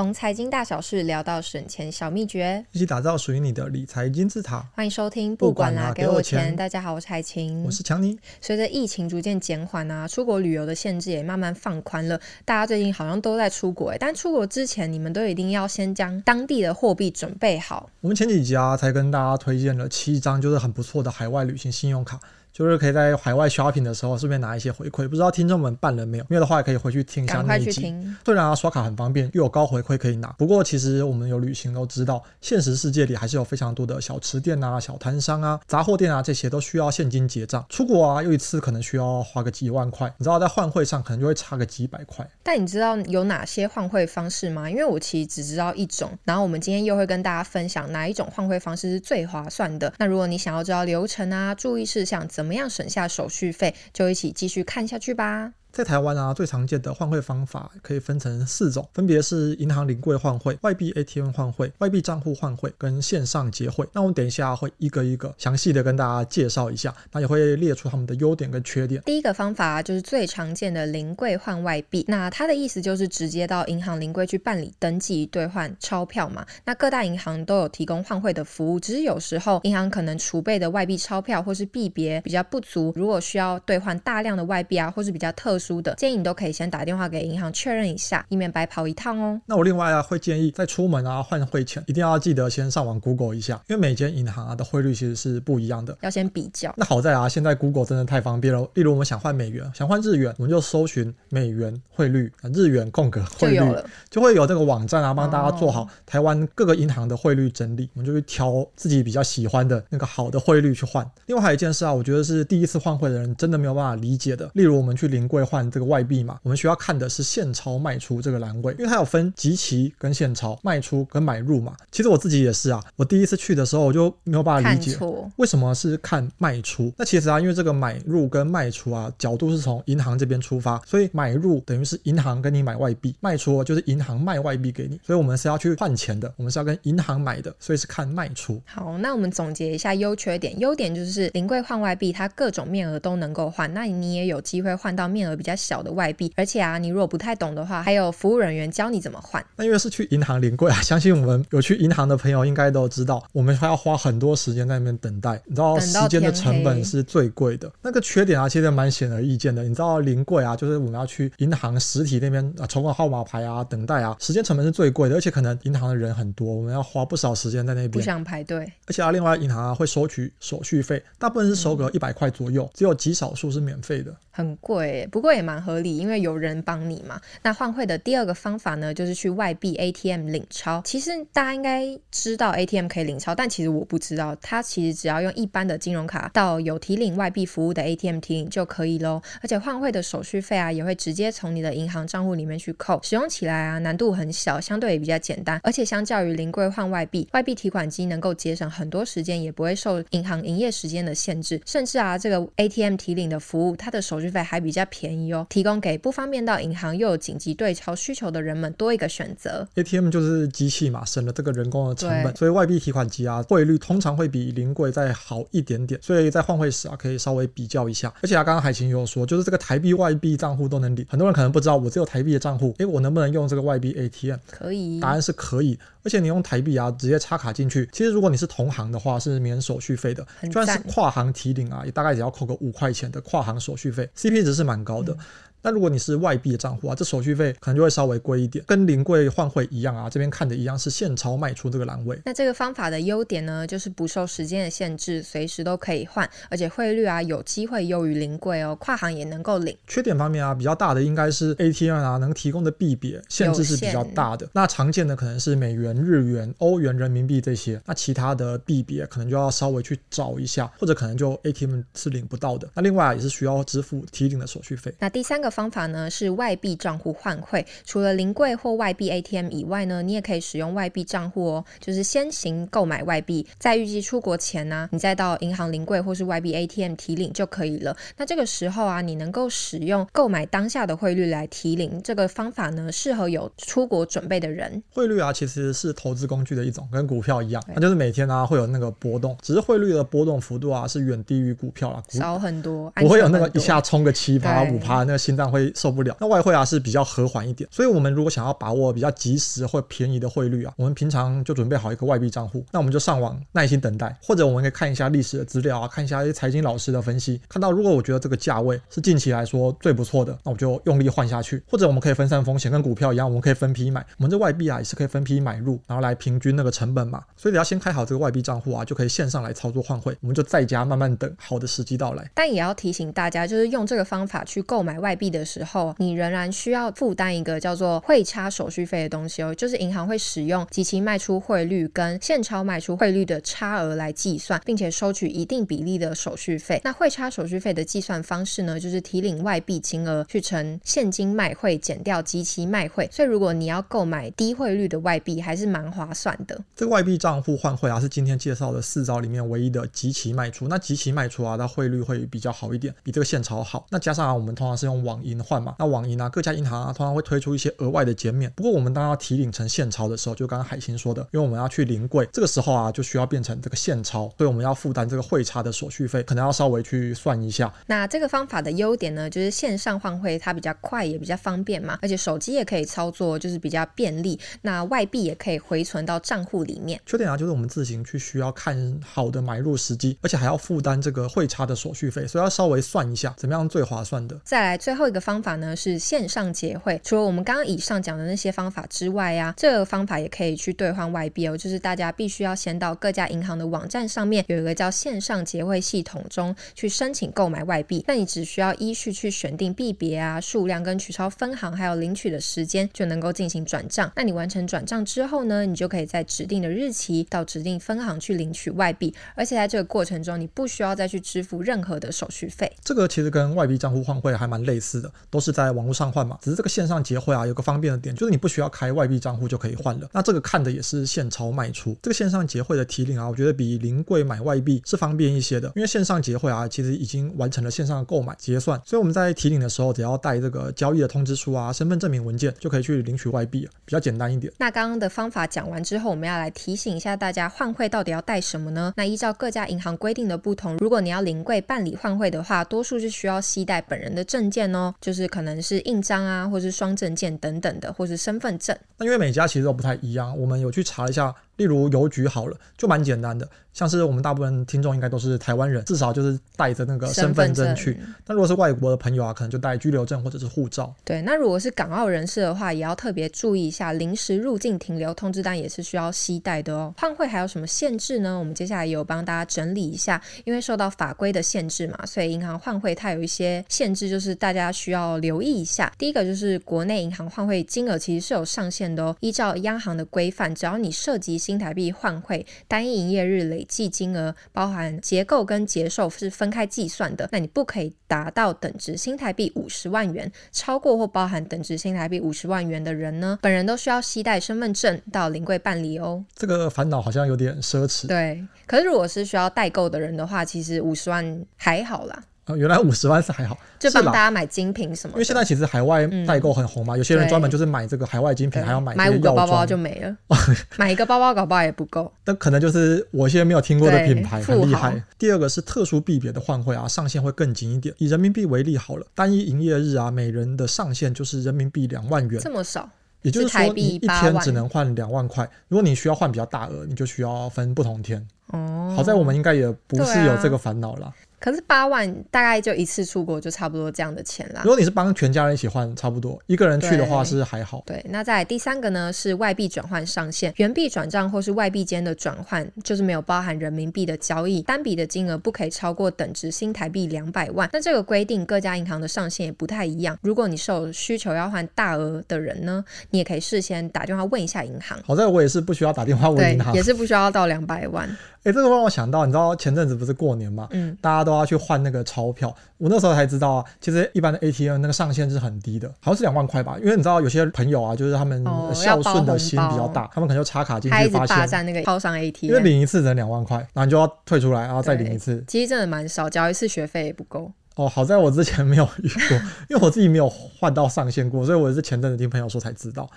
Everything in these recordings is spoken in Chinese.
从财经大小事聊到省钱小秘诀，一起打造属于你的理财金字塔。欢迎收听，不管啦，给我钱。大家好，我是海晴，我是强尼。随着疫情逐渐减缓啊，出国旅游的限制也慢慢放宽了。大家最近好像都在出国，但出国之前，你们都一定要先将当地的货币准备好。我们前几集啊，才跟大家推荐了七张，就是很不错的海外旅行信用卡。就是可以在海外 shopping 的时候顺便拿一些回馈，不知道听众们办了没有？没有的话也可以回去听一下那一集。虽然啊刷卡很方便，又有高回馈可以拿，不过其实我们有旅行都知道，现实世界里还是有非常多的小吃店啊、小摊商啊、杂货店啊这些都需要现金结账。出国啊又一次可能需要花个几万块，你知道在换汇上可能就会差个几百块。但你知道有哪些换汇方式吗？因为我其实只知道一种，然后我们今天又会跟大家分享哪一种换汇方式是最划算的。那如果你想要知道流程啊、注意事项，怎么怎么样省下手续费，就一起继续看下去吧。在台湾啊，最常见的换汇方法可以分成四种，分别是银行临柜换汇、外币 ATM 换汇、外币账户换汇跟线上结汇。那我们等一下会一个一个详细的跟大家介绍一下，那也会列出他们的优点跟缺点。第一个方法就是最常见的临柜换外币，那它的意思就是直接到银行临柜去办理登记兑换钞票嘛。那各大银行都有提供换汇的服务，只是有时候银行可能储备的外币钞票或是币别比较不足，如果需要兑换大量的外币啊，或是比较特殊的建议，你都可以先打电话给银行确认一下，以免白跑一趟哦。那我另外啊会建议在出门啊换汇前，一定要记得先上网 Google 一下，因为每间银行啊的汇率其实是不一样的，要先比较。那好在啊，现在 Google 真的太方便了。例如我们想换美元，想换日元，我们就搜寻美元汇率，日元空格汇率就会有这个网站啊帮大家做好台湾各个银行的汇率整理，我们就去挑自己比较喜欢的那个好的汇率去换。另外还有一件事啊，我觉得是第一次换汇的人真的没有办法理解的，例如我们去临柜换这个。外币嘛，我们需要看的是现钞卖出这个栏位，因为它有分即期跟现钞卖出跟买入嘛。其实我自己也是啊，我第一次去的时候我就没有办法理解为什么是看卖出。那其实啊，因为这个买入跟卖出啊角度是从银行这边出发，所以买入等于是银行跟你买外币，卖出就是银行卖外币给你，所以我们是要去换钱的，我们是要跟银行买的，所以是看卖出。好，那我们总结一下优缺点，优点就是临柜换外币，它各种面额都能够换，那你也有机会换到面额比较小的外币，而且啊，你如果不太懂的话，还有服务人员教你怎么换。那因为是去银行临柜啊，相信我们有去银行的朋友应该都知道，我们还要花很多时间在那边等待，你知道时间的成本是最贵的。那个缺点啊，其实蛮显而易见的。你知道临柜啊，就是我们要去银行实体那边啊，抽个号码牌啊，等待啊，时间成本是最贵的，而且可能银行的人很多，我们要花不少时间在那边。不想排队。而且啊，另外银行啊会收取手续费，大部分是收个一百块左右，嗯，只有极少数是免费的。很贵，不过也蛮合理，因为有人帮你嘛。那换汇的第二个方法呢，就是去外币 ATM 领钞。其实大家应该知道 ATM 可以领钞，但其实我不知道，它其实只要用一般的金融卡到有提领外币服务的 ATM 提领就可以喽。而且换汇的手续费啊，也会直接从你的银行账户里面去扣，使用起来啊难度很小，相对也比较简单。而且相较于零柜换外币，外币提款机能够节省很多时间，也不会受银行营业时间的限制。甚至啊，这个 ATM 提领的服务，它的手续费还比较便宜哦，提供给不方便到银行又有紧急对钞需求的人们多一个选择。ATM 就是机器嘛，省了这个人工的成本，所以外币提款机啊，汇率通常会比零柜再好一点点。所以在换汇时啊，可以稍微比较一下。而且啊，刚刚海晴有说，就是这个台币外币账户都能领，很多人可能不知道，我只有台币的账户，诶，我能不能用这个外币 ATM？可以，答案是可以。而且你用台币啊，直接插卡进去，其实如果你是同行的话，是免手续费的。就算是跨行提领啊，也大概只要扣个五块钱的跨行手续费，CP 值是蛮高的。mundo. 那如果你是外币的账户啊，这手续费可能就会稍微贵一点，跟临柜换汇一样啊。这边看的一样是现钞卖出这个栏位。那这个方法的优点呢，就是不受时间的限制，随时都可以换，而且汇率啊有机会优于临柜哦，跨行也能够领。缺点方面啊，比较大的应该是 ATM 啊能提供的币别限制是比较大的。那常见的可能是美元、日元、欧元、人民币这些，那其他的币别可能就要稍微去找一下，或者可能就 ATM 是领不到的。那另外啊也是需要支付提领的手续费。那第三个。方法呢是外币账户换汇，除了零柜或外币 ATM 以外呢，你也可以使用外币账户哦。就是先行购买外币，在预计出国前呢、啊，你再到银行零柜或是外币 ATM 提领就可以了。那这个时候啊，你能够使用购买当下的汇率来提领，这个方法呢适合有出国准备的人。汇率啊，其实是投资工具的一种，跟股票一样，那就是每天啊会有那个波动，只是汇率的波动幅度啊是远低于股票啦，少很多，不会有那个一下冲个七趴五趴那个心。这样会受不了。那外汇啊是比较和缓一点，所以我们如果想要把握比较及时或便宜的汇率啊，我们平常就准备好一个外币账户，那我们就上网耐心等待，或者我们可以看一下历史的资料啊，看一下一些财经老师的分析，看到如果我觉得这个价位是近期来说最不错的，那我就用力换下去。或者我们可以分散风险，跟股票一样，我们可以分批买。我们这外币啊也是可以分批买入，然后来平均那个成本嘛。所以你要先开好这个外币账户啊，就可以线上来操作换汇。我们就在家慢慢等好的时机到来。但也要提醒大家，就是用这个方法去购买外币的时候，你仍然需要负担一个叫做汇差手续费的东西哦，就是银行会使用即期卖出汇率跟现钞卖出汇率的差额来计算，并且收取一定比例的手续费。那汇差手续费的计算方式呢，就是提领外币金额去乘现金卖汇减掉即期卖汇。所以如果你要购买低汇率的外币，还是蛮划算的。这个外币账户换汇啊，是今天介绍的四招里面唯一的即期卖出。那即期卖出啊，它汇率会比较好一点，比这个现钞好。那加上啊，我们通常是用网银换嘛，那网银啊，各家银行啊，通常会推出一些额外的减免。不过我们当要提领成现钞的时候，就刚刚海星说的，因为我们要去临柜，这个时候啊，就需要变成这个现钞，所以我们要负担这个汇差的手续费，可能要稍微去算一下。那这个方法的优点呢，就是线上换汇它比较快，也比较方便嘛，而且手机也可以操作，就是比较便利。那外币也可以回存到账户里面。缺点啊，就是我们自行去需要看好的买入时机，而且还要负担这个汇差的手续费，所以要稍微算一下怎么样最划算的。再来最后一个方法呢，是线上结汇。除了我们刚刚以上讲的那些方法之外啊，这个方法也可以去兑换外币哦。就是大家必须要先到各家银行的网站上面有一个叫线上结汇系统中去申请购买外币。那你只需要依序去选定币别啊、数量跟取钞分行，还有领取的时间，就能够进行转账。那你完成转账之后呢，你就可以在指定的日期到指定分行去领取外币，而且在这个过程中，你不需要再去支付任何的手续费。这个其实跟外币账户换汇还蛮类似的，都是在网络上换嘛。只是这个线上结汇啊，有个方便的点，就是你不需要开外币账户就可以换了。那这个看的也是现钞卖出，这个线上结汇的提领啊，我觉得比临柜买外币是方便一些的，因为线上结汇啊，其实已经完成了线上的购买结算，所以我们在提领的时候，只要带这个交易的通知书啊、身份证明文件，就可以去领取外币，比较简单一点。那刚刚的方法讲完之后，我们要来提醒一下大家，换汇到底要带什么呢？那依照各家银行规定的不同，如果你要临柜办理换汇的话，多数是需要携带本人的证件哦，就是可能是印章啊，或是双证件等等的，或是身份证。那因为每家其实都不太一样，我们有去查一下。例如邮局好了，就蛮简单的，像是我们大部分听众应该都是台湾人，至少就是带着那个身份证去。那如果是外国的朋友啊，可能就带居留证或者是护照。对，那如果是港澳人士的话，也要特别注意一下，临时入境停留通知单也是需要携带的哦。换汇还有什么限制呢？我们接下来有帮大家整理一下，因为受到法规的限制嘛，所以银行换汇它有一些限制，就是大家需要留意一下。第一个就是国内银行换汇金额其实是有上限的哦，依照央行的规范，只要你涉及新台币换汇单一营业日累计金额，包含结构跟结售是分开计算的，那你不可以达到等值新台币五十万元。超过或包含等值新台币五十万元的人呢，本人都需要携带身份证到临柜办理哦。这个烦恼好像有点奢侈。对，可是如果是需要代购的人的话，其实五十万还好啦。原来五十万是还好，就帮大家买精品什么？因为现在其实海外代购很红嘛，嗯、有些人专门就是买这个海外精品，还要买买五个包包就没了，买一个包包搞不好也不够。那可能就是我一些没有听过的品牌很厉害。第二个是特殊币别的换汇啊，上限会更紧一点。以人民币为例好了，单一营业日啊，每人的上限就是人民币两万元，这么少，也就是说你一天只能换两万块。如果你需要换比较大额，你就需要分不同天。哦，好在我们应该也不是有这个烦恼了。可是八万大概就一次出国就差不多这样的钱啦。如果你是帮全家人一起换，差不多一个人去的话是还好。对，对，那在第三个呢是外币转换上限，原币转账或是外币间的转换，就是没有包含人民币的交易，单笔的金额不可以超过等值新台币两百万。那这个规定各家银行的上限也不太一样。如果你是有需求要换大额的人呢，你也可以事先打电话问一下银行。好在我也是不需要打电话问银行，也是不需要到两百万。哎，这个让我想到，你知道前阵子不是过年嘛？嗯，大家都要去换那个钞票。我那时候才知道啊，其实一般的 ATM 那个上限是很低的，好像是两万块吧。因为你知道有些朋友啊，就是他们孝顺的心比较大，哦、他们可能就插卡进去发现，在那个超商 ATM，因为领一次只能两万块，然后你就要退出来，然后再领一次。其实真的蛮少，交一次学费也不够。哦，好在我之前没有遇过，因为我自己没有换到上限过，所以我是前阵子听朋友说才知道。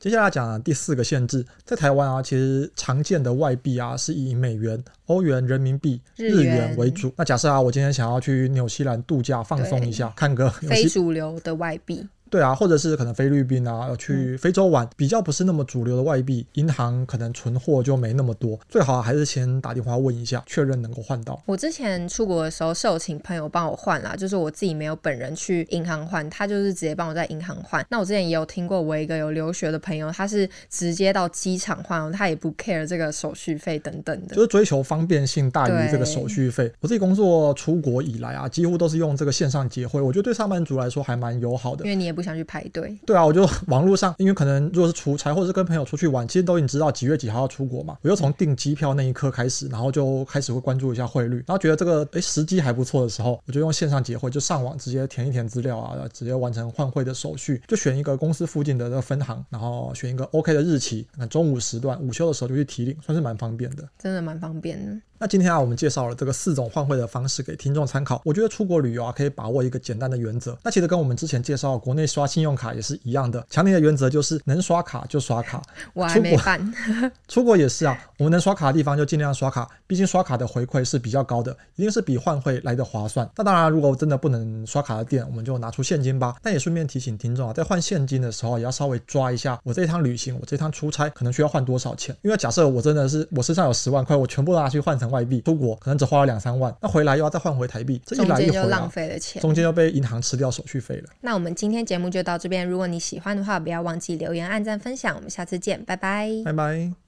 接下来讲第四个限制，在台湾啊，其实常见的外币啊是以美元、欧元、人民币、日元为主。那假设啊，我今天想要去纽西兰度假放松一下，看个非主流的外币。对啊，或者是可能菲律宾啊，要去非洲玩，比较不是那么主流的外币，银行可能存货就没那么多，最好还是先打电话问一下，确认能够换到。我之前出国的时候是有请朋友帮我换啦，就是我自己没有本人去银行换，他就是直接帮我在银行换。那我之前也有听过，我一个有留学的朋友，他是直接到机场换，他也不 care 这个手续费等等的，就是追求方便性大于这个手续费。我自己工作出国以来啊，几乎都是用这个线上结汇，我觉得对上班族来说还蛮友好的，因为你也不想去排队。对啊，我就网络上，因为可能如果是出差或者是跟朋友出去玩，其实都已经知道几月几号要出国嘛。我就从订机票那一刻开始，然后就开始会关注一下汇率，然后觉得这个诶时机还不错的时候，我就用线上结汇，就上网直接填一填资料啊，直接完成换汇的手续，就选一个公司附近的这个分行，然后选一个 OK 的日期，那中午时段午休的时候就去提领，算是蛮方便的。真的蛮方便的。那今天啊，我们介绍了这个四种换汇的方式给听众参考。我觉得出国旅游啊，可以把握一个简单的原则。那其实跟我们之前介绍国内刷信用卡也是一样的。强烈的原则就是能刷卡就刷卡。我还没办。出国也是啊，我们能刷卡的地方就尽量刷卡，毕竟刷卡的回馈是比较高的，一定是比换汇来的划算。那当然，如果真的不能刷卡的店，我们就拿出现金吧。但也顺便提醒听众啊，在换现金的时候也要稍微抓一下，我这一趟旅行，我这一趟出差可能需要换多少钱。因为假设我真的是我身上有十万块，我全部拿去换成外币出国。可能只花了两三万，那回来又要再换回台币，这一来一回，啊，就浪费了钱，中间又被银行吃掉手续费了。那我们今天节目就到这边，如果你喜欢的话，不要忘记留言、按赞、分享，我们下次见，拜拜，拜拜。